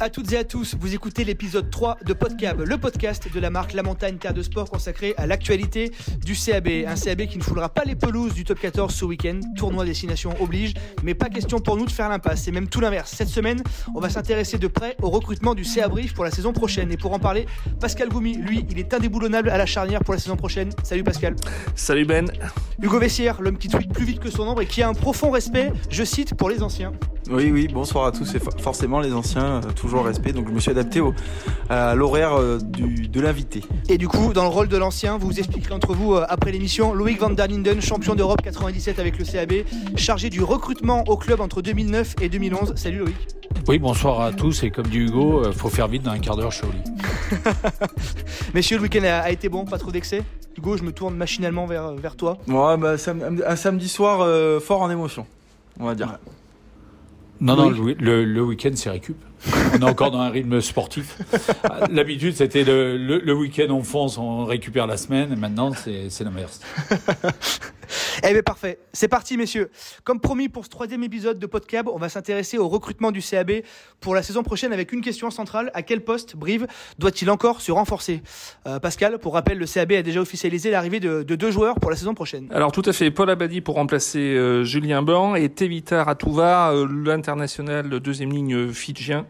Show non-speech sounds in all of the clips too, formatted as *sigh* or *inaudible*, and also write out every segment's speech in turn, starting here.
à toutes et à tous, vous écoutez l'épisode 3 de Podcab, le podcast de la marque La Montagne Terre de Sport consacré à l'actualité du CAB. Un CAB qui ne foulera pas les pelouses du top 14 ce week-end, tournoi destination oblige, mais pas question pour nous de faire l'impasse, c'est même tout l'inverse. Cette semaine, on va s'intéresser de près au recrutement du CA Brief pour la saison prochaine. Et pour en parler, Pascal Goumi, lui, il est indéboulonnable à la charnière pour la saison prochaine. Salut Pascal. Salut Ben. Hugo Vessière, l'homme qui tweet plus vite que son ombre et qui a un profond respect, je cite, pour les anciens. Oui, oui, bonsoir à tous et forcément les anciens, euh, toujours respect. Donc je me suis adapté au, à l'horaire euh, de l'invité. Et du coup, dans le rôle de l'ancien, vous vous expliquerez entre vous euh, après l'émission. Loïc Van der Linden, champion d'Europe 97 avec le CAB, chargé du recrutement au club entre 2009 et 2011. Salut Loïc. Oui, bonsoir à tous. Et comme dit Hugo, faut faire vite dans un quart d'heure, je suis au lit. *laughs* Messieurs, le week-end a, été bon, pas trop d'excès? Hugo, je me tourne machinalement vers, vers toi. Ouais, bah, un samedi soir fort en émotion, on va dire. Non, non, le, week-end, c'est récup. *laughs* On est encore dans un rythme sportif. L'habitude, c'était le, le week-end, on fonce, on récupère la semaine. Et maintenant, c'est l'inverse. *laughs* Eh bien parfait, c'est parti messieurs. Comme promis pour ce troisième épisode de Podcab, on va s'intéresser au recrutement du CAB pour la saison prochaine avec une question centrale. À quel poste Brive doit-il encore se renforcer euh, Pascal, pour rappel, le CAB a déjà officialisé l'arrivée de, deux joueurs pour la saison prochaine. Alors tout à fait, Paul Abadi pour remplacer euh, Julien Blanc et Tevita Ratouva, euh, l'international deuxième ligne fidjien,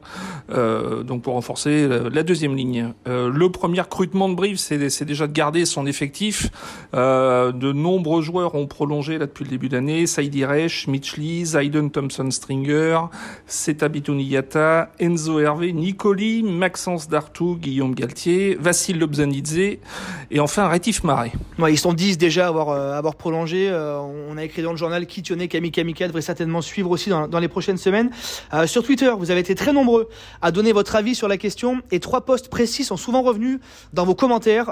donc pour renforcer la, deuxième ligne. le premier recrutement de Brive, c'est déjà de garder son effectif. de nombreux joueurs ont prolongé là depuis le début d'année. Saïdi Reich, Mitch Lee, Zayden Thompson Stringer, Seta Bituniyata, Enzo Hervé, Nicoli, Maxence Dartou, Guillaume Galtier, Vassil Lobzanidze et enfin Rétif Marais. Ils sont 10 déjà à avoir, euh, prolongé. Euh, on a écrit dans le journal Kitioné, Kami Kamika devrait certainement suivre aussi dans, dans les prochaines semaines. Euh, sur Twitter, vous avez été très nombreux à donner votre avis sur la question et trois postes précis sont souvent revenus dans vos commentaires.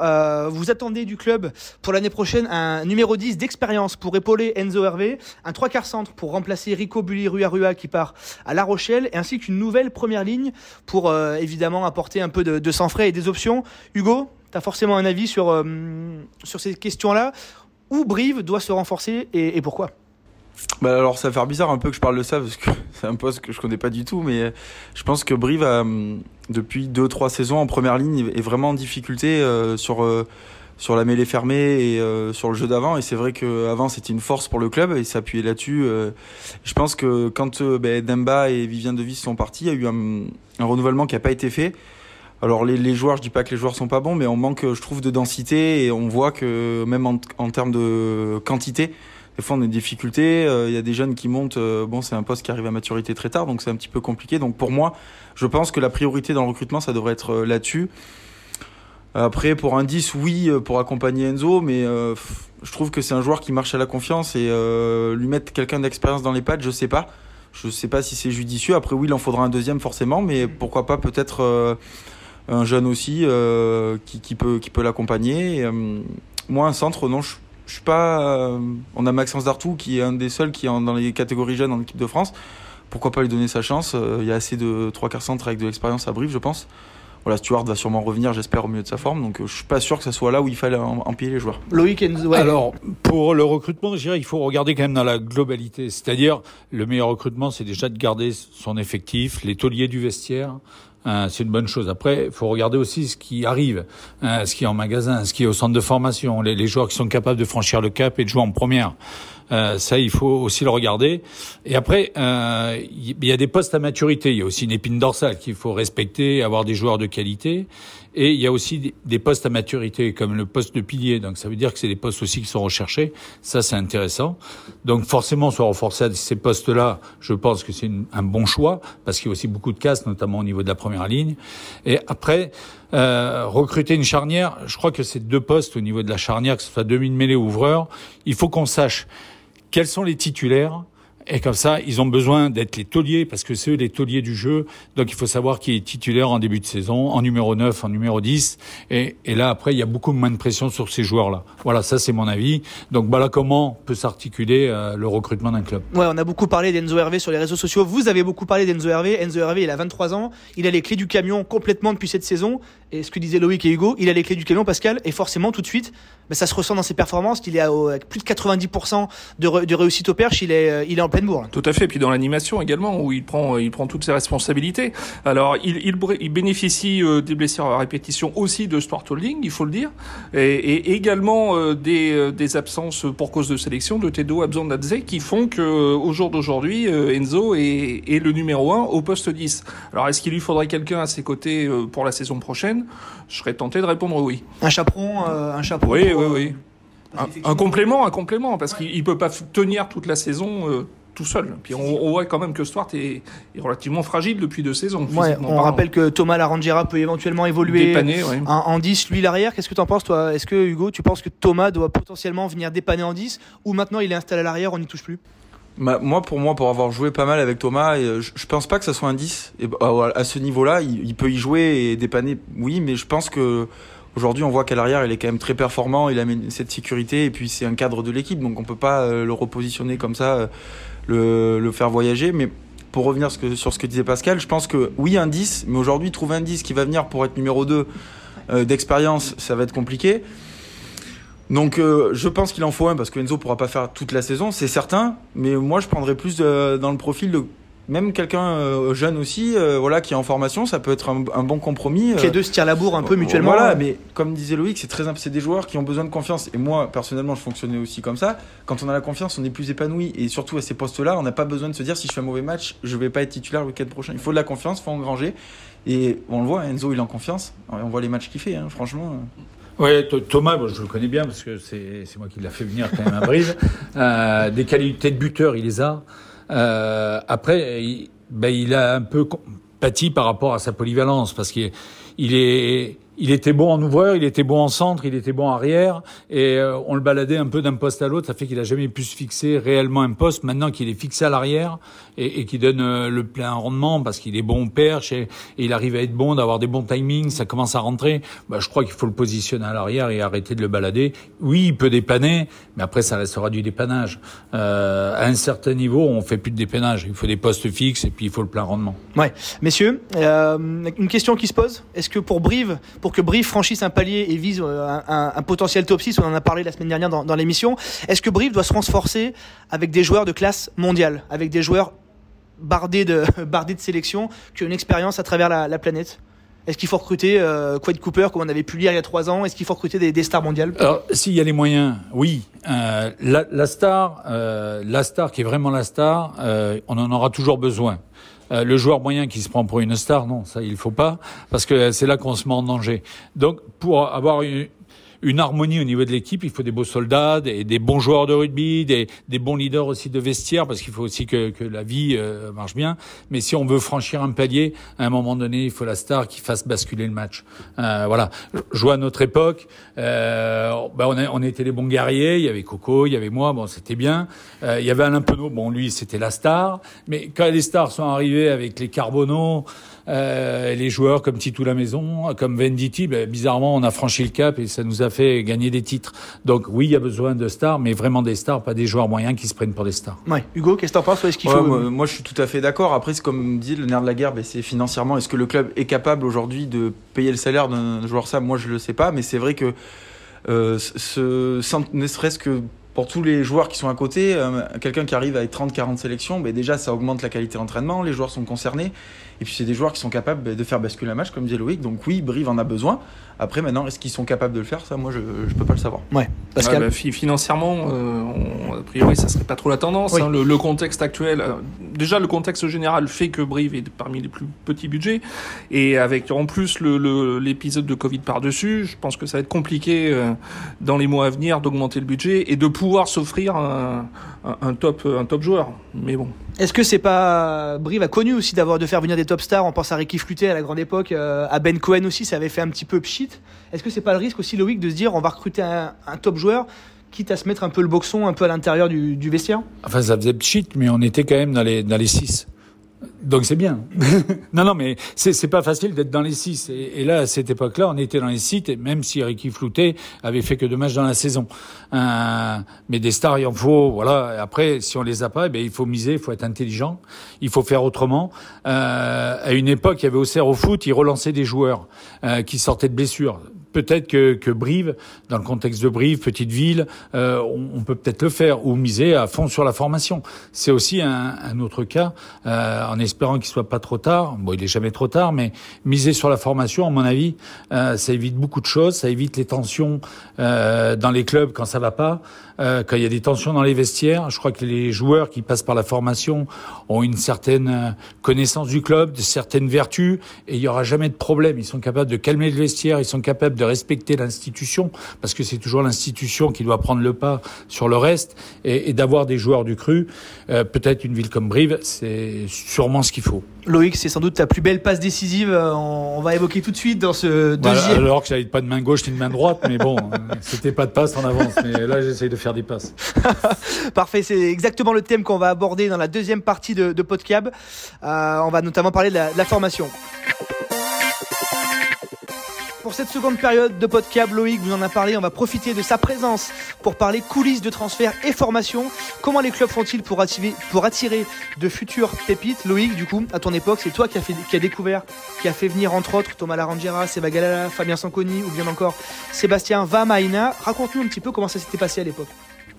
vous attendez du club pour l'année prochaine un numéro 10 d'expérience pour épauler Enzo Hervé, un trois quarts centre pour remplacer Rico Bulli Rua Rua qui part à La Rochelle, ainsi qu'une nouvelle première ligne pour euh, évidemment apporter un peu de, sang frais et des options. Hugo, tu as forcément un avis sur, euh, sur ces questions-là. Où Brive doit se renforcer et, pourquoi? Bah alors ça va faire bizarre un peu que je parle de ça parce que c'est un poste que je connais pas du tout mais je pense que Brive a, depuis deux trois saisons en première ligne est vraiment en difficulté euh, sur sur la mêlée fermée et euh, sur le jeu d'avant. Et c'est vrai qu'avant, c'était une force pour le club et s'appuyer là-dessus. Euh, je pense que quand euh, ben, Demba et Vivien Devis sont partis, il y a eu un, renouvellement qui n'a pas été fait. Alors les, les, joueurs, je dis pas que les joueurs sont pas bons, mais on manque, je trouve, de densité et on voit que même en, en termes de quantité, des fois on a des difficultés. Il y a des jeunes qui montent. bon, c'est un poste qui arrive à maturité très tard, donc c'est un petit peu compliqué. Donc pour moi, je pense que la priorité dans le recrutement, ça devrait être là-dessus. Après, pour un 10, oui, euh, pour accompagner Enzo, mais euh, je trouve que c'est un joueur qui marche à la confiance et euh, lui mettre quelqu'un d'expérience dans les pattes, je sais pas. Je sais pas si c'est judicieux. Après, oui, il en faudra un deuxième forcément, mais pourquoi pas peut-être un jeune aussi qui, peut, qui peut l'accompagner. moi, un centre, non, je, je suis pas. on a Maxence Dartou qui est un des seuls qui est dans les catégories jeunes en équipe de France. Pourquoi pas lui donner sa chance? Il y a assez de trois quarts centres avec de l'expérience à Brive, je pense voilà, Stuart va sûrement revenir, j'espère, au milieu de sa forme. Donc, euh, je suis pas sûr que ce soit là où il fallait empiler les joueurs. Loïc, alors pour le recrutement, je dirais, il faut regarder quand même dans la globalité. C'est-à-dire, le meilleur recrutement, c'est déjà de garder son effectif, les tauliers du vestiaire. Hein, c'est une bonne chose. Après, il faut regarder aussi ce qui arrive, hein, ce qui est en magasin, ce qui est au centre de formation, les, les joueurs qui sont capables de franchir le cap et de jouer en première. Euh, ça, il faut aussi le regarder. Et après, euh, il y a des postes à maturité. Il y a aussi une épine dorsale qu'il faut respecter, avoir des joueurs de qualité. Et il y a aussi des postes à maturité, comme le poste de pilier. Donc ça veut dire que c'est des postes aussi qui sont recherchés. Ça, c'est intéressant. Donc forcément, se renforcer à ces postes-là, je pense que c'est un bon choix, parce qu'il y a aussi beaucoup de casse, notamment au niveau de la première ligne. Et après, euh, recruter une charnière, je crois que c'est deux postes au niveau de la charnière, que ce soit demi-mêlée ou ouvreur. Il faut qu'on sache quels sont les titulaires et comme ça, ils ont besoin d'être les tauliers, parce que c'est eux les tauliers du jeu. Donc il faut savoir qui est titulaire en début de saison, en numéro 9, en numéro 10. Et, et là, après, il y a beaucoup moins de pression sur ces joueurs-là. Voilà, ça c'est mon avis. Donc voilà comment peut s'articuler euh, le recrutement d'un club. Ouais, on a beaucoup parlé d'Enzo Hervé sur les réseaux sociaux. Vous avez beaucoup parlé d'Enzo Hervé. Enzo Hervé, il a 23 ans. Il a les clés du camion complètement depuis cette saison. Et ce que disaient Loïc et Hugo, il a les clés du camion, Pascal, et forcément, tout de suite, ben, ça se ressent dans ses performances, qu'il est avec plus de 90% de, réussite au perche, il est, euh, il est en pleine bourre. Tout à fait, puis dans l'animation également, où il prend, il prend toutes ses responsabilités. Alors, il, il, il bénéficie euh, des blessures à répétition aussi de sport holding, il faut le dire, et, et également euh, des, euh, des absences pour cause de sélection de Tedo Abzondadze qui font que au jour d'aujourd'hui, Enzo est, est, le numéro 1 au poste 10. Alors, est-ce qu'il lui faudrait quelqu'un à ses côtés pour la saison prochaine? Je serais tenté de répondre oui. Un chaperon, un chaperon. Oui, oui, oui. Un, un, complément, un complément, parce qu'il peut pas tenir toute la saison euh, tout seul. Puis on, on, voit quand même que Stuart est, est relativement fragile depuis deux saisons. Ouais, on parlant. rappelle que Thomas Larangera peut éventuellement évoluer dépanner, ouais. en, en, 10, lui l'arrière. Qu'est-ce que tu en penses toi? Est-ce que Hugo, tu penses que Thomas doit potentiellement venir dépanner en 10 ou maintenant il est installé à l'arrière, on n'y touche plus? Moi, pour moi, pour avoir joué pas mal avec Thomas, je, je pense pas que ça soit un 10. Et, bah, à ce niveau-là, il, peut y jouer et dépanner, oui, mais je pense que Aujourd'hui, on voit qu'à l'arrière, il est quand même très performant, il amène cette sécurité et puis c'est un cadre de l'équipe, donc on peut pas euh, le repositionner comme ça, euh, le, le, faire voyager. Mais pour revenir sur ce, que, disait Pascal, je pense que oui, un 10, mais aujourd'hui, trouver un 10 qui va venir pour être numéro 2 euh, d'expérience, ça va être compliqué. Donc euh, je pense qu'il en faut un parce que Enzo pourra pas faire toute la saison, c'est certain. Mais moi je prendrais plus de, dans le profil de même quelqu'un euh, jeune aussi, euh, voilà, qui est en formation, ça peut être un, un bon compromis. Qui les deux se tirent la bourre un peu mutuellement. Voilà, mais comme disait Loïc, c'est très c'est des joueurs qui ont besoin de confiance. Et moi, personnellement, je fonctionnais aussi comme ça. Quand on a la confiance, on est plus épanoui. Et surtout à ces postes-là, on n'a pas besoin de se dire si je fais un mauvais match, je vais pas être titulaire le week-end prochain. Il faut de la confiance, il faut engranger. Et on le voit, Enzo, il est en confiance. On voit les matchs qu'il fait, hein, franchement. Oui, Thomas, bon, je le connais bien parce que c'est moi qui l'a fait venir quand même à Brive. *laughs* euh, des qualités de buteur, il les a. Euh, après, il, ben, il a un peu pâti par rapport à sa polyvalence parce qu'il il est il était bon en ouvreur, il était bon en centre, il était bon arrière, et euh, on le baladait un peu d'un poste à l'autre. Ça fait qu'il a jamais pu se fixer réellement un poste. Maintenant qu'il est fixé à l'arrière et, et qu'il donne euh, le plein rendement parce qu'il est bon au perche et, et, il arrive à être bon, d'avoir des bons timings, ça commence à rentrer. Bah, je crois qu'il faut le positionner à l'arrière et arrêter de le balader. Oui, il peut dépanner, mais après ça restera du dépannage. Euh, à un certain niveau, on fait plus de dépannage. Il faut des postes fixes et puis il faut le plein rendement. Ouais, messieurs, euh, une question qui se pose. Est-ce que pour Brive, que Brive franchisse un palier et vise un, un, potentiel top 6, on en a parlé la semaine dernière dans, l'émission, est-ce que Brive doit se renforcer avec des joueurs de classe mondiale, avec des joueurs bardés de, *laughs* sélection, qui ont une expérience à travers la, la planète? Est-ce qu'il faut recruter euh, Cooper comme on avait pu lire il y a trois ans? Est-ce qu'il faut recruter des, stars mondiales? Alors, s'il y a les moyens, oui. Euh, la, star, euh, la star qui est vraiment la star, euh, on en aura toujours besoin. Euh, le joueur moyen qui se prend pour une star, non, ça il faut pas, parce que c'est là qu'on se met en danger. Donc pour avoir une, une harmonie au niveau de l'équipe. Il faut des beaux soldats, des, des, bons joueurs de rugby, des, des bons leaders aussi de vestiaire, parce qu'il faut aussi que, que la vie euh, marche bien. Mais si on veut franchir un palier, à un moment donné, il faut la star qui fasse basculer le match. Euh, voilà. Vois à notre époque, euh, ben on, on était les bons guerriers. Il y avait Coco, il y avait moi. Bon, c'était bien. Euh, il y avait Alain Penaud. Bon, lui, c'était la star. Mais quand les stars sont arrivés avec les Carbonneaux, euh, les joueurs comme Titou la Maison, comme Venditti, ben, bizarrement, on a franchi le cap et ça nous a fait gagner des titres. Donc oui, il y a besoin de stars, mais vraiment des stars, pas des joueurs moyens qui se prennent pour des stars. Ouais. Hugo, qu'est-ce que t'en penses Est-ce qu'il ouais, faut moi, moi, je suis tout à fait d'accord. Après, c'est comme dit le nerf de la guerre, ben, c'est financièrement. Est-ce que le club est capable aujourd'hui de payer le salaire d'un joueur ça? Moi, je le sais pas, mais c'est vrai que euh, ce, ne serait-ce que pour tous les joueurs qui sont à côté, euh, quelqu'un qui arrive à 30-40 sélections, ben déjà ça augmente la qualité d'entraînement, les joueurs sont concernés, et puis c'est des joueurs qui sont capables de faire basculer un match, comme disait Loïc, donc oui, Brive en a besoin. Après maintenant, est-ce qu'ils sont capables de le faire? Ça, moi, je ne peux pas le savoir. Ouais. Pascal. Ouais, bah, financièrement, euh, on, a priori, ça serait pas trop la tendance. Oui. Hein, le, le, contexte actuel, euh, déjà le contexte général fait que Brive est parmi les plus petits budgets, et avec en plus l'épisode de Covid par-dessus, je pense que ça va être compliqué euh, dans les mois à venir d'augmenter le budget et de pouvoir s'offrir un, un, un, top, un top joueur. Mais bon. Est-ce que c'est pas Brive a connu aussi d'avoir de faire venir des top stars On pense à Ricky Fluté à la grande époque, euh, à Ben Cohen aussi, ça avait fait un petit peu pchit. Est-ce que c'est pas le risque aussi Loïc de se dire on va recruter un, top joueur quitte à se mettre un peu le boxon un peu à l'intérieur du, vestiaire? Enfin ça faisait pchit, mais on était quand même dans les dans les. Donc c'est bien. *laughs* non, non, mais c'est pas facile d'être dans les six. Et, là, à cette époque-là, on était dans les six, et même si Ricky Flouté avait fait que deux matchs dans la saison. Euh, mais des stars, il en faut. Voilà. Après, si on les a pas, eh bien, il faut miser, il faut être intelligent, il faut faire autrement. Euh, à une époque, il y avait au Auxerre au foot, ils relançaient des joueurs euh, qui sortaient de blessures peut-être que, que, Brive, dans le contexte de Brive, petite ville, euh, on, peut peut-être le faire ou miser à fond sur la formation. C'est aussi un, un, autre cas, euh, en espérant qu'il soit pas trop tard. Bon, il est jamais trop tard, mais miser sur la formation, à mon avis, euh, ça évite beaucoup de choses. Ça évite les tensions euh, dans les clubs quand ça va pas. Euh, quand il y a des tensions dans les vestiaires. Je crois que les joueurs qui passent par la formation ont une certaine euh, connaissance du club, de certaines vertus, et il y aura jamais de problème. Ils sont capables de calmer le vestiaire, ils sont capables de respecter l'institution, parce que c'est toujours l'institution qui doit prendre le pas sur le reste, et, et d'avoir des joueurs du cru. Euh, Peut-être une ville comme Brive, c'est sûrement ce qu'il faut. Loïc, c'est sans doute ta plus belle passe décisive. Euh, on va évoquer tout de suite dans ce deuxième. alors que j'avais pas de main gauche ni de main droite, mais bon, *laughs* c'était pas de passe en avance. Mais là, j'essaye de faire des passes. *laughs* Parfait, c'est exactement le thème qu'on va aborder dans la deuxième partie de, Podcab. Euh, on va notamment parler de la formation. Pour cette seconde période de podcast, Loïc vous en a parlé, on va profiter de sa présence pour parler coulisses de transfert et formation. Comment les clubs font-ils pour attirer, de futures pépites? Loïc, du coup, à ton époque, c'est toi qui as, découvert, qui a fait venir entre autres Thomas Larangera, Seba Galala, Fabien Sanconi ou bien encore Sébastien Vamaina. Raconte-nous un petit peu comment ça s'était passé à l'époque.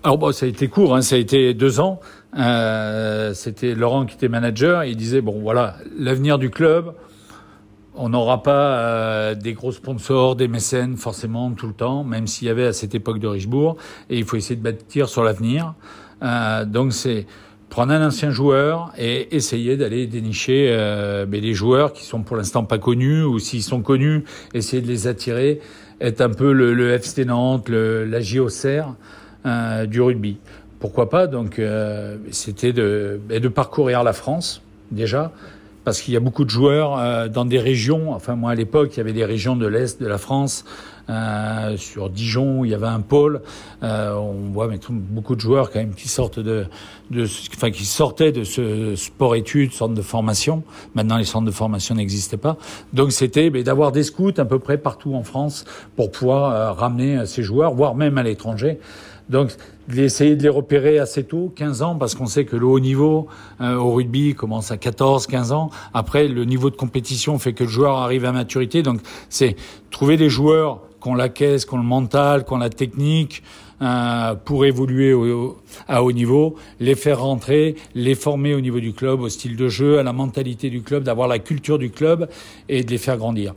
Alors bon, ça a été court, hein, ça a été deux ans. Euh, C'était Laurent qui était manager. Il disait bon voilà, l'avenir du club, on n'aura pas euh, des gros sponsors, des mécènes forcément tout le temps, même s'il y avait à cette époque de Richebourg. Et il faut essayer de bâtir sur l'avenir. Euh, donc c'est prendre un ancien joueur et essayer d'aller dénicher euh, mais les joueurs qui sont pour l'instant pas connus ou s'ils sont connus, essayer de les attirer, être un peu le, le FC Nantes, le, la JOCR du rugby. Pourquoi pas Donc c'était de, de parcourir la France déjà parce qu'il y a beaucoup de joueurs euh, dans des régions. Enfin, moi à l'époque, il y avait des régions de l'est de la France, euh, sur Dijon, il y avait un pôle. Euh, on voit beaucoup de joueurs quand même qui sortent de, de, enfin qui sortaient de ce sport-études, centre de formation. Maintenant, les centres de formation n'existaient pas. Donc, c'était d'avoir des scouts à peu près partout en France pour pouvoir euh, ramener ces joueurs, voire même à l'étranger. Donc, essayer de les repérer assez tôt, 15 ans, parce qu'on sait que le haut niveau euh, au rugby commence à 14, 15 ans. Après, le niveau de compétition fait que le joueur arrive à maturité. Donc, c'est trouver des joueurs qui ont la caisse, qui ont le mental, qui ont la technique, euh, pour évoluer au, à haut niveau, les faire rentrer, les former au niveau du club, au style de jeu, à la mentalité du club, d'avoir la culture du club et de les faire grandir.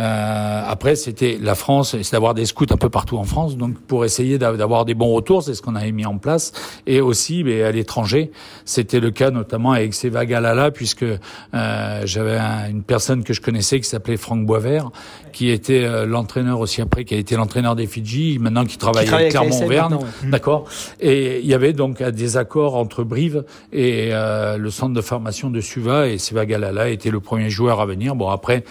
Euh, après, c'était la France, c'est d'avoir des scouts un peu partout en France, donc pour essayer d'avoir des bons retours, c'est ce qu'on avait mis en place. Et aussi, mais à l'étranger, c'était le cas notamment avec Seva Galala, puisque euh, j'avais une personne que je connaissais qui s'appelait Franck Boisvert, qui était euh, l'entraîneur aussi après, qui a été l'entraîneur des Fidji, maintenant qui travaille, qui avec Clermont-Auvergne, ouais. d'accord. Et il y avait donc des accords entre Brive et euh, le centre de formation de Suva, et Seva Galala était le premier joueur à venir. Bon après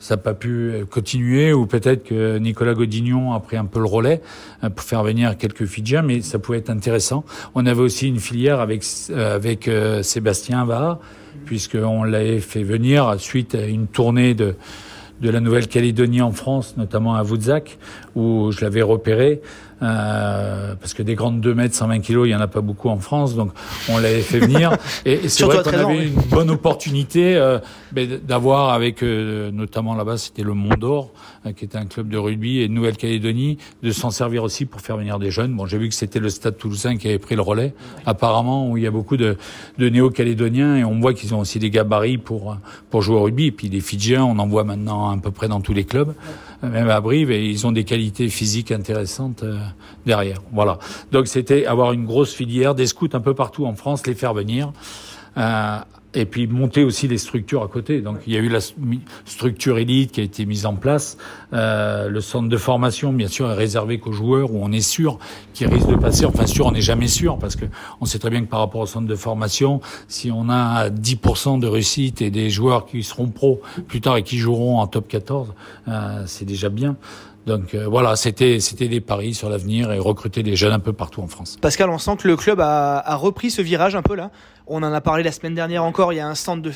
ça n'a pas pu continuer, ou peut-être que Nicolas Godignon a pris un peu le relais euh, pour faire venir quelques Fidjiens, mais ça pouvait être intéressant. On avait aussi une filière avec euh, avec euh, Sébastien Va, puisqu'on l'avait fait venir suite à une tournée de de la Nouvelle-Calédonie en France, notamment à Woodzac, où je l'avais repéré. Euh, parce que des grandes 2 mètres, 120 kilos, il y en a pas beaucoup en France, donc on l'avait fait venir. et, *laughs* et c'est vrai qu'on avait une bonne opportunité euh, d'avoir avec, euh, notamment là-bas, c'était le Mont d'Or, euh, qui était un club de rugby et Nouvelle-Calédonie, de s'en servir aussi pour faire venir des jeunes. Bon, j'ai vu que c'était le Stade Toulousain qui avait pris le relais, apparemment, où il y a beaucoup de, de néo-calédoniens et on voit qu'ils ont aussi des gabarits pour pour jouer au rugby. Et puis les Fidjiens, on en voit maintenant à peu près dans tous les clubs, même à Brive, et ils ont des qualités physiques intéressantes derrière. Voilà. Donc c'était avoir une grosse filière, des scouts un peu partout en France, les faire venir. Euh, et puis monter aussi les structures à côté. Donc il y a eu la structure élite qui a été mise en place. Euh, le centre de formation, bien sûr, est réservé qu'aux joueurs où on est sûr qu'ils risquent de passer. Enfin sûr, on n'est jamais sûr parce que on sait très bien que par rapport au centre de formation, si on a 10% de réussite et des joueurs qui seront pros plus tard et qui joueront en top 14, euh, c'est déjà bien. Donc euh, voilà, c'était c'était des paris sur l'avenir et recruter des jeunes un peu partout en France. Pascal, on sent que le club a, a repris ce virage un peu là. On en a parlé la semaine dernière encore. Il y a un centre de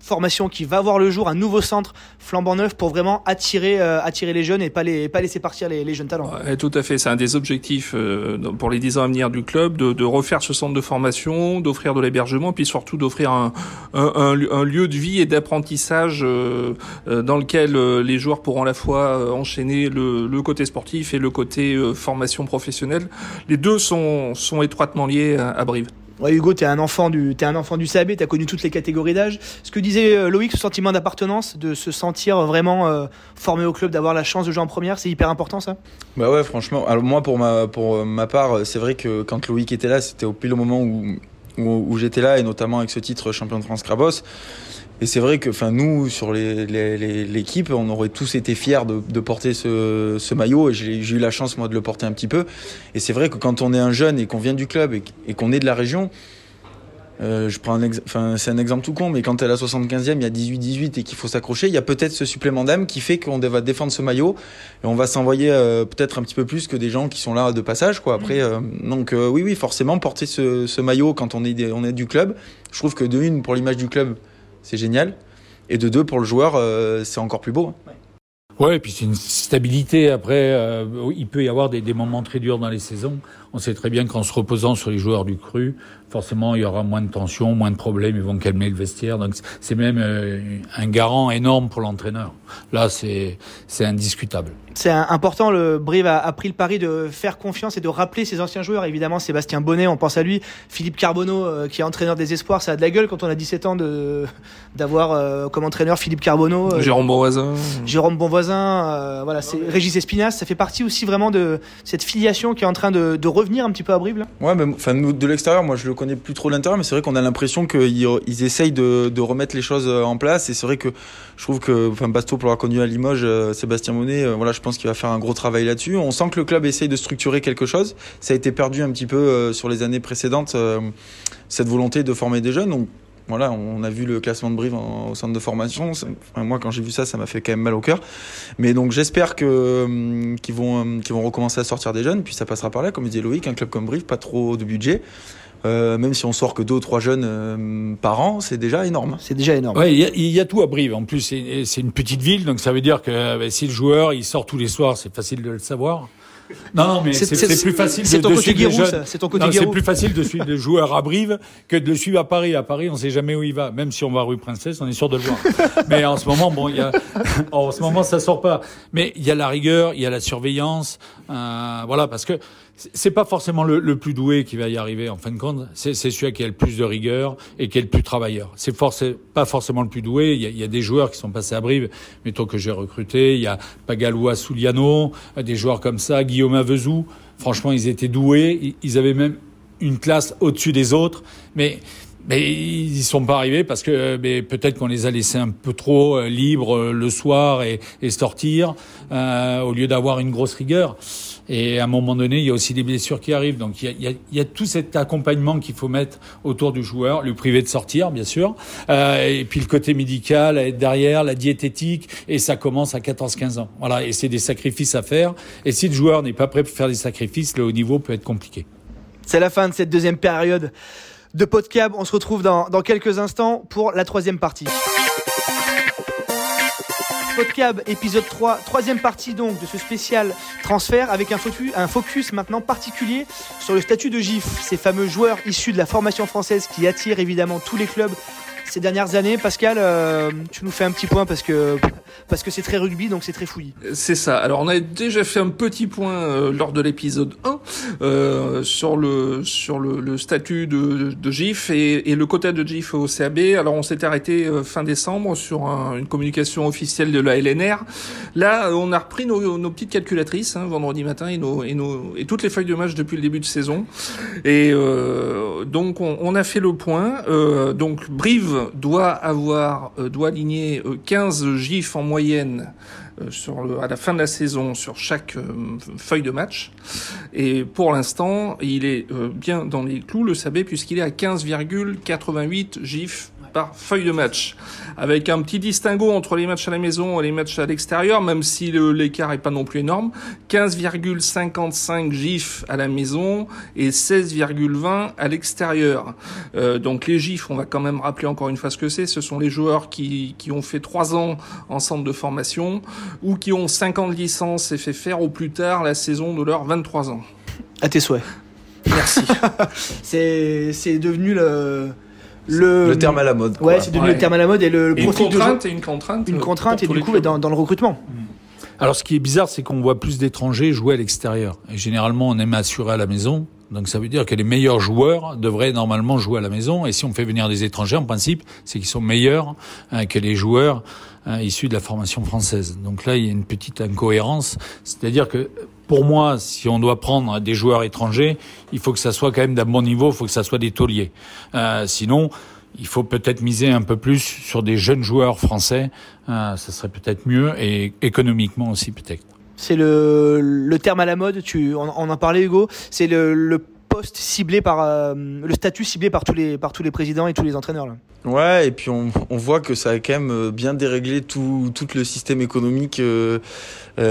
formation qui va voir le jour, un nouveau centre flambant neuf pour vraiment attirer, euh, les jeunes et pas, pas laisser partir les, jeunes talents. Tout à fait, c'est un des objectifs euh, pour les 10 ans à venir du club, de, refaire ce centre de formation, d'offrir de l'hébergement, puis surtout d'offrir un, lieu de vie et d'apprentissage euh, dans lequel les joueurs pourront à la fois enchaîner le, côté sportif et le côté formation professionnelle. Les deux sont, étroitement liés à Brive. Ouais, Hugo, t'es un enfant du, t'es un enfant du CAB, t'as connu toutes les catégories d'âge. Ce que disait euh, Loïc, ce sentiment d'appartenance, de se sentir vraiment euh, formé au club, d'avoir la chance de jouer en première, c'est hyper important ça? Bah ouais, franchement. Alors moi, pour ma, pour ma part, c'est vrai que quand Loïc était là, c'était au pile au moment où, où, où j'étais là, et notamment avec ce titre champion de France Crabos. Et c'est vrai que, enfin, nous, sur l'équipe, on aurait tous été fiers de, de porter ce, ce, maillot. Et j'ai eu la chance, moi, de le porter un petit peu. Et c'est vrai que quand on est un jeune et qu'on vient du club et, et qu'on est de la région, euh, je prends un enfin, c'est un exemple tout con, mais quand elle a 75e, il y a 18-18 et qu'il faut s'accrocher, il y a peut-être ce supplément d'âme qui fait qu'on va défendre ce maillot et on va s'envoyer euh, peut-être un petit peu plus que des gens qui sont là de passage, quoi. Après, euh, donc oui, oui, forcément, porter ce, ce maillot quand on est, des, on est du club, je trouve que de une, pour l'image du club, c'est génial. Et de deux, pour le joueur, euh, c'est encore plus beau. Ouais. Ouais, et puis c'est une stabilité. Après, euh, il peut y avoir des, moments très durs dans les saisons. On sait très bien qu'en se reposant sur les joueurs du cru, forcément, il y aura moins de tension, moins de problèmes. Ils vont calmer le vestiaire. Donc, c'est même euh, un garant énorme pour l'entraîneur. Là, c'est c'est indiscutable. C'est important. Le Brive a, a, pris le pari de faire confiance et de rappeler ses anciens joueurs. Évidemment, Sébastien Bonnet, on pense à lui. Philippe Carbonneau, euh, qui est entraîneur des espoirs, ça a de la gueule quand on a 17 ans de d'avoir euh, comme entraîneur Philippe Carbonneau. Euh, Jérôme Bonvoisin. Jérôme Bonvoisin. euh, voilà, c'est Régis Espinas. Ça fait partie aussi vraiment de cette filiation qui est en train de, de revenir un petit peu à Brive. Là. Ouais, mais enfin de l'extérieur, moi je le connais plus trop l'intérieur, mais c'est vrai qu'on a l'impression qu'ils ils essayent de, de, remettre les choses en place. Et c'est vrai que je trouve que, enfin Basto pour l'avoir connu à Limoges, euh, Sébastien Monet, voilà, je pense qu'il va faire un gros travail là-dessus. On sent que le club essaye de structurer quelque chose. Ça a été perdu un petit peu euh, sur les années précédentes, euh, cette volonté de former des jeunes. Voilà, on a vu le classement de Brive en, au centre de formation. Enfin, moi, quand j'ai vu ça, ça m'a fait quand même mal au cœur. Mais donc, j'espère que euh, qu'ils vont qu'ils vont recommencer à sortir des jeunes. Puis ça passera par là, comme disait Loïc, un club comme Brive, pas trop de budget. Euh, même si on sort que deux ou trois jeunes euh, par an, c'est déjà énorme. C'est déjà énorme. Ouais, il y, a, il y a tout à Brive. En plus, c'est une petite ville, donc ça veut dire que bah, si le joueur il sort tous les soirs, c'est facile de le savoir. Non, non, mais c'est plus facile de, de suivre les jeunes. C'est ton côté C'est plus facile de suivre le joueur à Brive que de le suivre à Paris. À Paris, on sait jamais où il va. Même si on va rue Princesse, on est sûr de le voir. *laughs* mais en ce moment, bon, il y a, en ce moment, ça sort pas. Mais il y a la rigueur, il y a la surveillance, euh, voilà, parce que c'est pas forcément le, le, plus doué qui va y arriver en fin de compte. C'est celui qui a le plus de rigueur et qui est le plus travailleur. C'est forcément pas forcément le plus doué. Il y, a, il y, a, des joueurs qui sont passés à Brive, mettons que j'ai recruté. Il y a Pagalois Souliano, des joueurs comme ça, Guillaume Avezou. Franchement, ils étaient doués. Ils avaient même une classe au-dessus des autres. Mais mais ils y sont pas arrivés parce que peut-être qu'on les a laissés un peu trop euh, libres euh, le soir et, et sortir euh, au lieu d'avoir une grosse rigueur. Et à un moment donné, il y a aussi des blessures qui arrivent. Donc il y a, il y a, il y a tout cet accompagnement qu'il faut mettre autour du joueur, lui priver de sortir, bien sûr. Euh, et puis le côté médical, être derrière, la diététique. Et ça commence à 14-15 ans. Voilà. Et c'est des sacrifices à faire. Et si le joueur n'est pas prêt pour faire des sacrifices, le haut niveau peut être compliqué. C'est la fin de cette deuxième période de Podcab. On se retrouve dans, dans quelques instants pour la troisième partie. Podcab, épisode 3, troisième partie donc de ce spécial transfert avec un focus, un focus maintenant particulier sur le statut de GIF, ces fameux joueurs issus de la formation française qui attirent évidemment tous les clubs ces dernières années. Pascal, euh, tu nous fais un petit point parce que parce que c'est très rugby, donc c'est très fouillis. C'est ça. Alors on a déjà fait un petit point euh, lors de l'épisode 1 euh, sur le sur le, le statut de, de GIF et, et, le quota de GIF au CAB. Alors on s'est arrêté euh, fin décembre sur un, une communication officielle de la LNR. Là, on a repris nos, nos petites calculatrices hein, vendredi matin et, nos, et, nos, et toutes les feuilles de match depuis le début de saison. Et euh, donc on, on, a fait le point. donc Brive doit avoir doit aligner 15 GIF en moyenne euh, à la fin de la saison sur chaque euh, feuille de match. Et pour l'instant, il est euh, bien dans les clous, le Sabé, puisqu'il est à 15,88 GIF par feuille de match, avec un petit distinguo entre les matchs à la maison et les matchs à l'extérieur, même si l'écart est pas non plus énorme. 15,55 gifs à la maison et 16,20 à l'extérieur. Euh, donc les gifs, on va quand même rappeler encore une fois ce que c'est. Ce sont les joueurs qui, qui ont fait 3 ans en centre de formation ou qui ont 5 ans de licence et fait faire au plus tard la saison de leurs 23 ans. À tes souhaits. Merci. *laughs* c'est devenu le le, le terme à la mode. Ouais, c'est devenu le terme à la mode et le, une contrainte et une contrainte. Une contrainte et du coup dans, dans, le recrutement. Mm. Alors ce qui est bizarre, c'est qu'on voit plus d'étrangers jouer à l'extérieur. Et généralement, on aime assurer à la maison. Donc ça veut dire que les meilleurs joueurs devraient normalement jouer à la maison. Et si on fait venir des étrangers, en principe, c'est qu'ils sont meilleurs hein, que les joueurs hein, issus de la formation française. Donc là, il y a une petite incohérence. C'est-à-dire que pour moi, si on doit prendre des joueurs étrangers, il faut que ça soit quand même d'un bon niveau, il faut que ça soit des tauliers. Euh, sinon, il faut peut-être miser un peu plus sur des jeunes joueurs français. Euh, ça serait peut-être mieux et économiquement aussi peut-être. C'est le, terme à la mode. Tu, on, en parlait Hugo. C'est le, poste ciblé par euh, le statut ciblé par tous les présidents et tous les entraîneurs. Ouais, et puis on, voit que ça a quand même euh, bien déréglé tout, le système économique euh,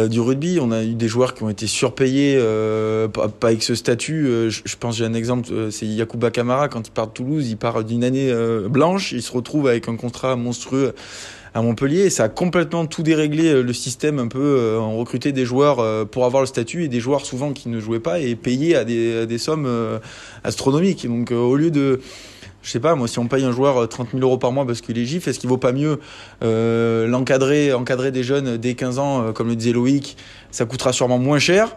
du rugby. On a eu des joueurs qui ont été surpayés, pas, avec ce statut. Je, je, pense j'ai un exemple, c'est Yacouba Kamara quand il part de Toulouse, il part d'une année blanche, il se retrouve avec un contrat monstrueux à Montpellier. Ça a complètement tout déréglé euh, le système un peu. Euh, on recrutait des joueurs euh, pour avoir le statut et des joueurs souvent qui ne jouaient pas et payés à des, des sommes astronomiques. Donc au lieu de je sais pas, moi, si on paye un joueur 30 000 euros par mois parce qu'il est gif, est-ce qu'il vaut pas mieux euh, l'encadrer, encadrer des jeunes dès 15 ans, comme le disait Loïc, ça coûtera sûrement moins cher,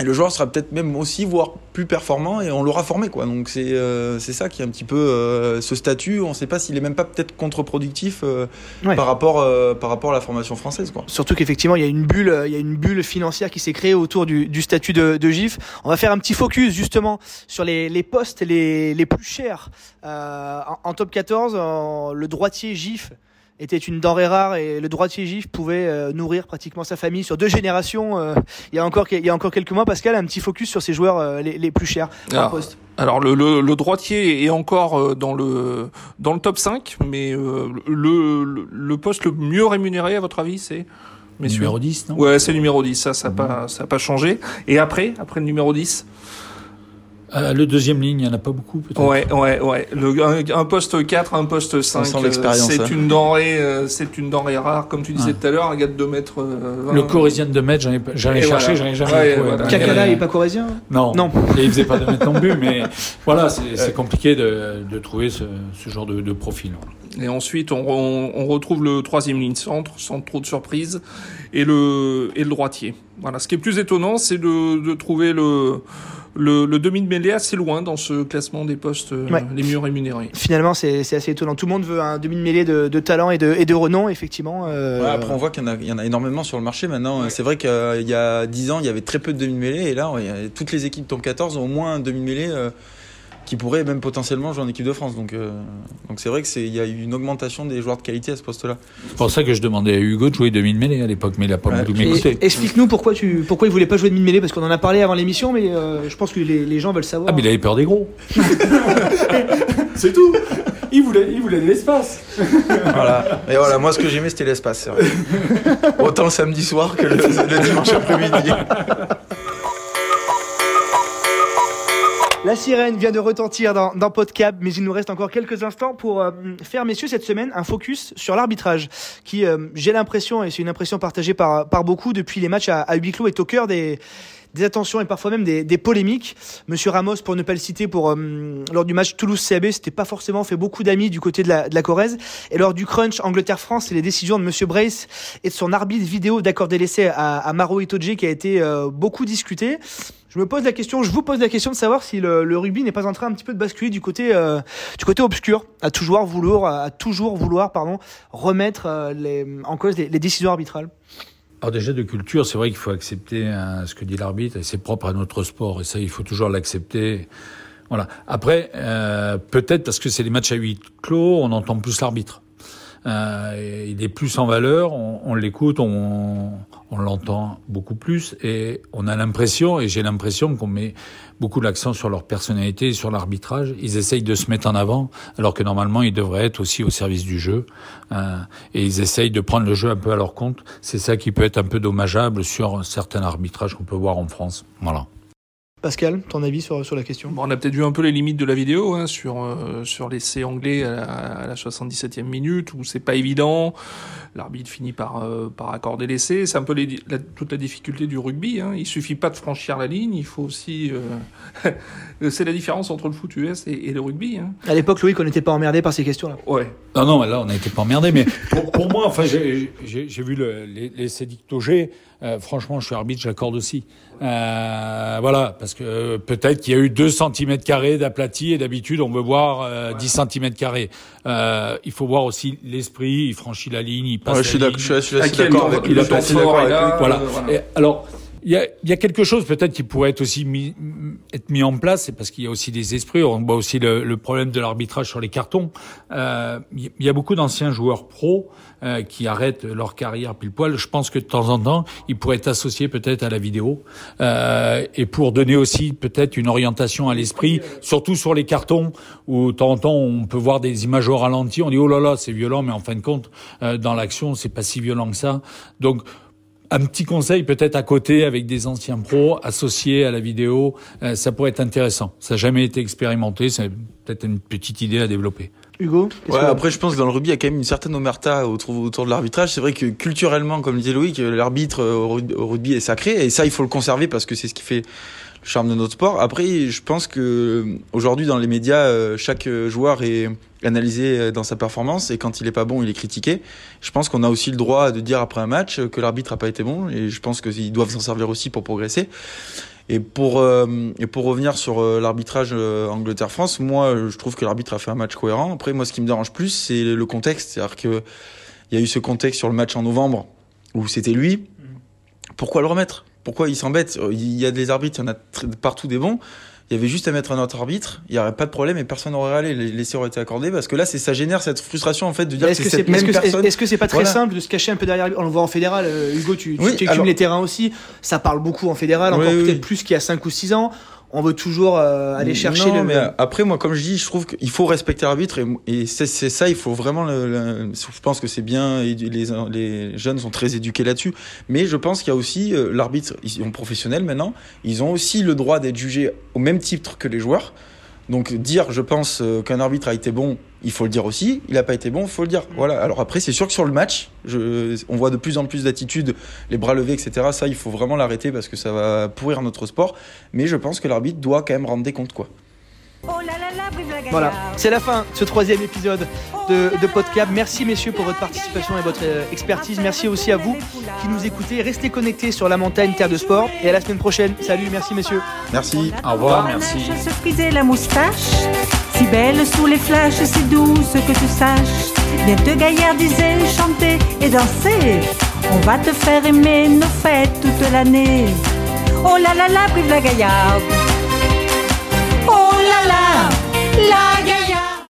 et le joueur sera peut-être même aussi, voire plus performant, et on l'aura formé. Quoi. Donc c'est euh, c'est ça qui est un petit peu euh, ce statut. On ne sait pas s'il est même pas peut-être contre-productif euh, par, rapport, par rapport à la formation française. Quoi. Surtout qu'effectivement, il y, a une bulle, il y a une bulle financière qui s'est créée autour du, du statut de, de, GIF. On va faire un petit focus justement sur les, les postes les, les plus chers. En, en, top 14, le droitier GIF était une denrée rare et le droitier gif pouvait euh, nourrir pratiquement sa famille sur deux générations. Euh, il y a encore il y a encore quelques mois, Pascal a un petit focus sur ses joueurs euh, les, les, plus chers alors, poste. Alors le, le, le, droitier est encore dans le dans le top 5, mais le, le, le poste le mieux rémunéré à votre avis c'est? Numéro 10, non? Ouais, c'est numéro 10, ça ça n'a mmh. pas ça a pas changé. Et après après le numéro 10 euh, le deuxième ligne, il n'y en a pas beaucoup peut-être. Ouais, ouais, ouais. Le, un, poste 4, un poste 5, euh, c'est hein. une denrée, euh, c'est une denrée rare, comme tu disais tout à l'heure, un gars de 2 mètres. Euh, le corésien de 2 mètres, j'en ai, j'en ai cherché, j'en ai jamais ouais, trouvé. Voilà. Kakala est pas corésien Non. Non. *laughs* Et il faisait pas 2 mètres non plus, mais *laughs* voilà, c'est compliqué de, de trouver ce, ce genre de, de profil. Et ensuite, on, on, on, retrouve le troisième ligne centre, sans trop de surprise, et le, et le droitier. Voilà. Ce qui est plus étonnant, c'est de, de trouver le, le, le demi de mêlée assez loin dans ce classement des postes euh, les mieux rémunérés. Finalement, c'est assez étonnant. Tout le monde veut un demi de mêlée de, de talent et de, et de renom, effectivement. Euh... Ouais, après, on voit qu'il y, y, en a énormément sur le marché maintenant. C'est vrai qu'il y a 10 ans, il y avait très peu de demi de mêlée, et là, toutes les équipes top 14 ont au moins un demi de mêlée. Euh, qui pourrait même potentiellement jouer en équipe de France. Donc, euh, donc c'est vrai qu'il y a eu une augmentation des joueurs de qualité à ce poste-là. C'est pour ça que je demandais à Hugo de jouer demi-mêlée à l'époque, mais il n'a pas ouais. m'écouter. Explique-nous pourquoi, tu, pourquoi il voulait pas jouer demi-mêlée, parce qu'on en a parlé avant l'émission, mais euh, je pense que les, les, gens veulent savoir. Ah, mais il avait peur des gros. *laughs* c'est tout. Il voulait, il voulait de l'espace. voilà. Et voilà, moi ce que j'aimais c'était l'espace. Autant le samedi soir que le, le dimanche après-midi. La sirène vient de retentir dans, dans Podcab, mais il nous reste encore quelques instants pour euh, faire, messieurs, cette semaine, un focus sur l'arbitrage, qui, euh, j'ai l'impression, et c'est une impression partagée par, par beaucoup depuis les matchs à, à huis clos, est au cœur des, des attentions et parfois même des, des polémiques. Monsieur Ramos, pour ne pas le citer, pour euh, lors du match Toulouse-CAB, c'était pas forcément fait beaucoup d'amis du côté de la, de la Corrèze. Et lors du crunch Angleterre-France, c'est les décisions de Monsieur Brace et de son arbitre vidéo d'accorder l'essai à, à Maro qui a été beaucoup discuté je me pose la question, je vous pose la question de savoir si le, le rugby n'est pas en train un petit peu de basculer du côté euh, du côté obscur, à toujours vouloir, à toujours vouloir, pardon, remettre euh, les, en cause les, décisions arbitrales. Alors déjà de culture, c'est vrai qu'il faut accepter hein, ce que dit l'arbitre, et c'est propre à notre sport, et ça il faut toujours l'accepter. Voilà. Après, euh, peut-être parce que c'est les matchs à huit clos, on entend plus l'arbitre. Euh, il est plus en valeur, on, on l'écoute, on, on l'entend beaucoup plus et on a l'impression, et j'ai l'impression qu'on met beaucoup l'accent sur leur personnalité et sur l'arbitrage. Ils essayent de se mettre en avant, alors que normalement ils devraient être aussi au service du jeu. Euh, et ils essayent de prendre le jeu un peu à leur compte. C'est ça qui peut être un peu dommageable sur certains arbitrages qu'on peut voir en France. Voilà. Pascal, ton avis sur, sur la question? Bon, On a peut-être vu un peu les limites de la vidéo hein, sur euh, sur l'essai anglais à la, à la 77e minute où c'est pas évident. L'arbitre finit par euh, par accorder l'essai. C'est un peu les, la, toute la difficulté du rugby. Hein. Il suffit pas de franchir la ligne, il faut aussi. Euh... *laughs* c'est la différence entre le foot US et, et le rugby. Hein. À l'époque, Loïc, on n'était pas emmerdé par ces questions-là. Ouais. Non, non, là, on n'était pas emmerdé. Mais pour, pour, moi, enfin, j'ai vu l'essai dictogé. Euh, franchement, je suis arbitre, j'accorde aussi. Euh, voilà, parce que euh, peut-être qu'il y a eu 2 cm carrés d'aplati et d'habitude on veut voir euh, 10 cm carrés. Euh, il faut voir aussi l'esprit, il franchit la ligne, il passe ouais, la je suis ligne. Je suis assez d'accord avec lui. Voilà. Et alors, il y, a, il y a quelque chose peut-être qui pourrait être aussi mis, être mis en place, c'est parce qu'il y a aussi des esprits. On voit aussi le, le problème de l'arbitrage sur les cartons. Euh, il y a beaucoup d'anciens joueurs pros euh, qui arrêtent leur carrière pile poil. Je pense que de temps en temps, ils pourraient être associés peut-être à la vidéo euh, et pour donner aussi peut-être une orientation à l'esprit, surtout sur les cartons où de temps en temps on peut voir des images au ralenti. On dit oh là là c'est violent, mais en fin de compte euh, dans l'action c'est pas si violent que ça. Donc un petit conseil peut-être à côté avec des anciens pros associés à la vidéo, euh, ça pourrait être intéressant. Ça n'a jamais été expérimenté, c'est peut-être une petite idée à développer. Hugo Ouais, après je pense que dans le rugby il y a quand même une certaine omerta autour, autour de l'arbitrage. C'est vrai que culturellement, comme disait Loïc, l'arbitre au rugby est sacré et ça il faut le conserver parce que c'est ce qui fait le charme de notre sport. Après, je pense que aujourd'hui dans les médias, chaque joueur est analysé dans sa performance et quand il est pas bon, il est critiqué. Je pense qu'on a aussi le droit de dire après un match que l'arbitre a pas été bon et je pense qu'ils doivent s'en servir aussi pour progresser. Et pour, euh, et pour revenir sur euh, l'arbitrage euh, Angleterre-France, moi, je trouve que l'arbitre a fait un match cohérent. Après, moi, ce qui me dérange plus, c'est le contexte. C'est-à-dire qu'il y a eu ce contexte sur le match en novembre où c'était lui. Pourquoi le remettre? Pourquoi il s'embête? Il y a des arbitres, il y en a partout des bons. Il y avait juste à mettre un autre arbitre, il n'y aurait pas de problème et personne n'aurait râlé. L'essai aurait été accordé parce que là, c'est ça génère cette frustration en fait de dire est-ce que, c'est cette est, que, personne. Est-ce que c'est pas très Voilà. simple de se cacher un peu derrière On le voit en fédéral, euh, Hugo, tu, tu, Oui, tu alors- les terrains aussi. Ça parle beaucoup en fédéral, encore oui, peut-être oui. plus qu'il y a 5 ou 6 ans. On veut toujours euh, aller chercher non, le. mais après, moi, comme je dis, je trouve qu'il faut respecter l'arbitre et, et c'est ça, il faut vraiment. Le, le- je pense que c'est bien, les jeunes sont très éduqués là-dessus, mais je pense qu'il y a aussi euh, l'arbitre, ils sont professionnels maintenant, ils ont aussi le droit d'être jugés au même titre que les joueurs. Donc dire, je pense euh, qu'un arbitre a été bon, il faut le dire aussi. Il n'a pas été bon, il faut le dire. Voilà. Alors après, c'est sûr que sur le match, on voit de plus en plus d'attitudes, les bras levés, etc. Ça, il faut vraiment l'arrêter parce que ça va pourrir notre sport. Mais je pense que l'arbitre doit quand même rendre des comptes, quoi. Voilà, c'est la fin de ce troisième épisode de, de Podcab. Merci messieurs pour votre participation et votre euh, expertise. Merci aussi à vous qui nous écoutez. Restez connectés sur la montagne Terre de Sport et à la semaine prochaine. Salut, merci messieurs. Merci. Au revoir, merci. Se friser la moustache, si belle sous les flashs, si douce que tu saches. Viens te gaillardiser, chanter et danser. On va te faire aimer nos fêtes toute l'année. Oh là là là, brive la gaillarde. Oh là là, la gaillarde.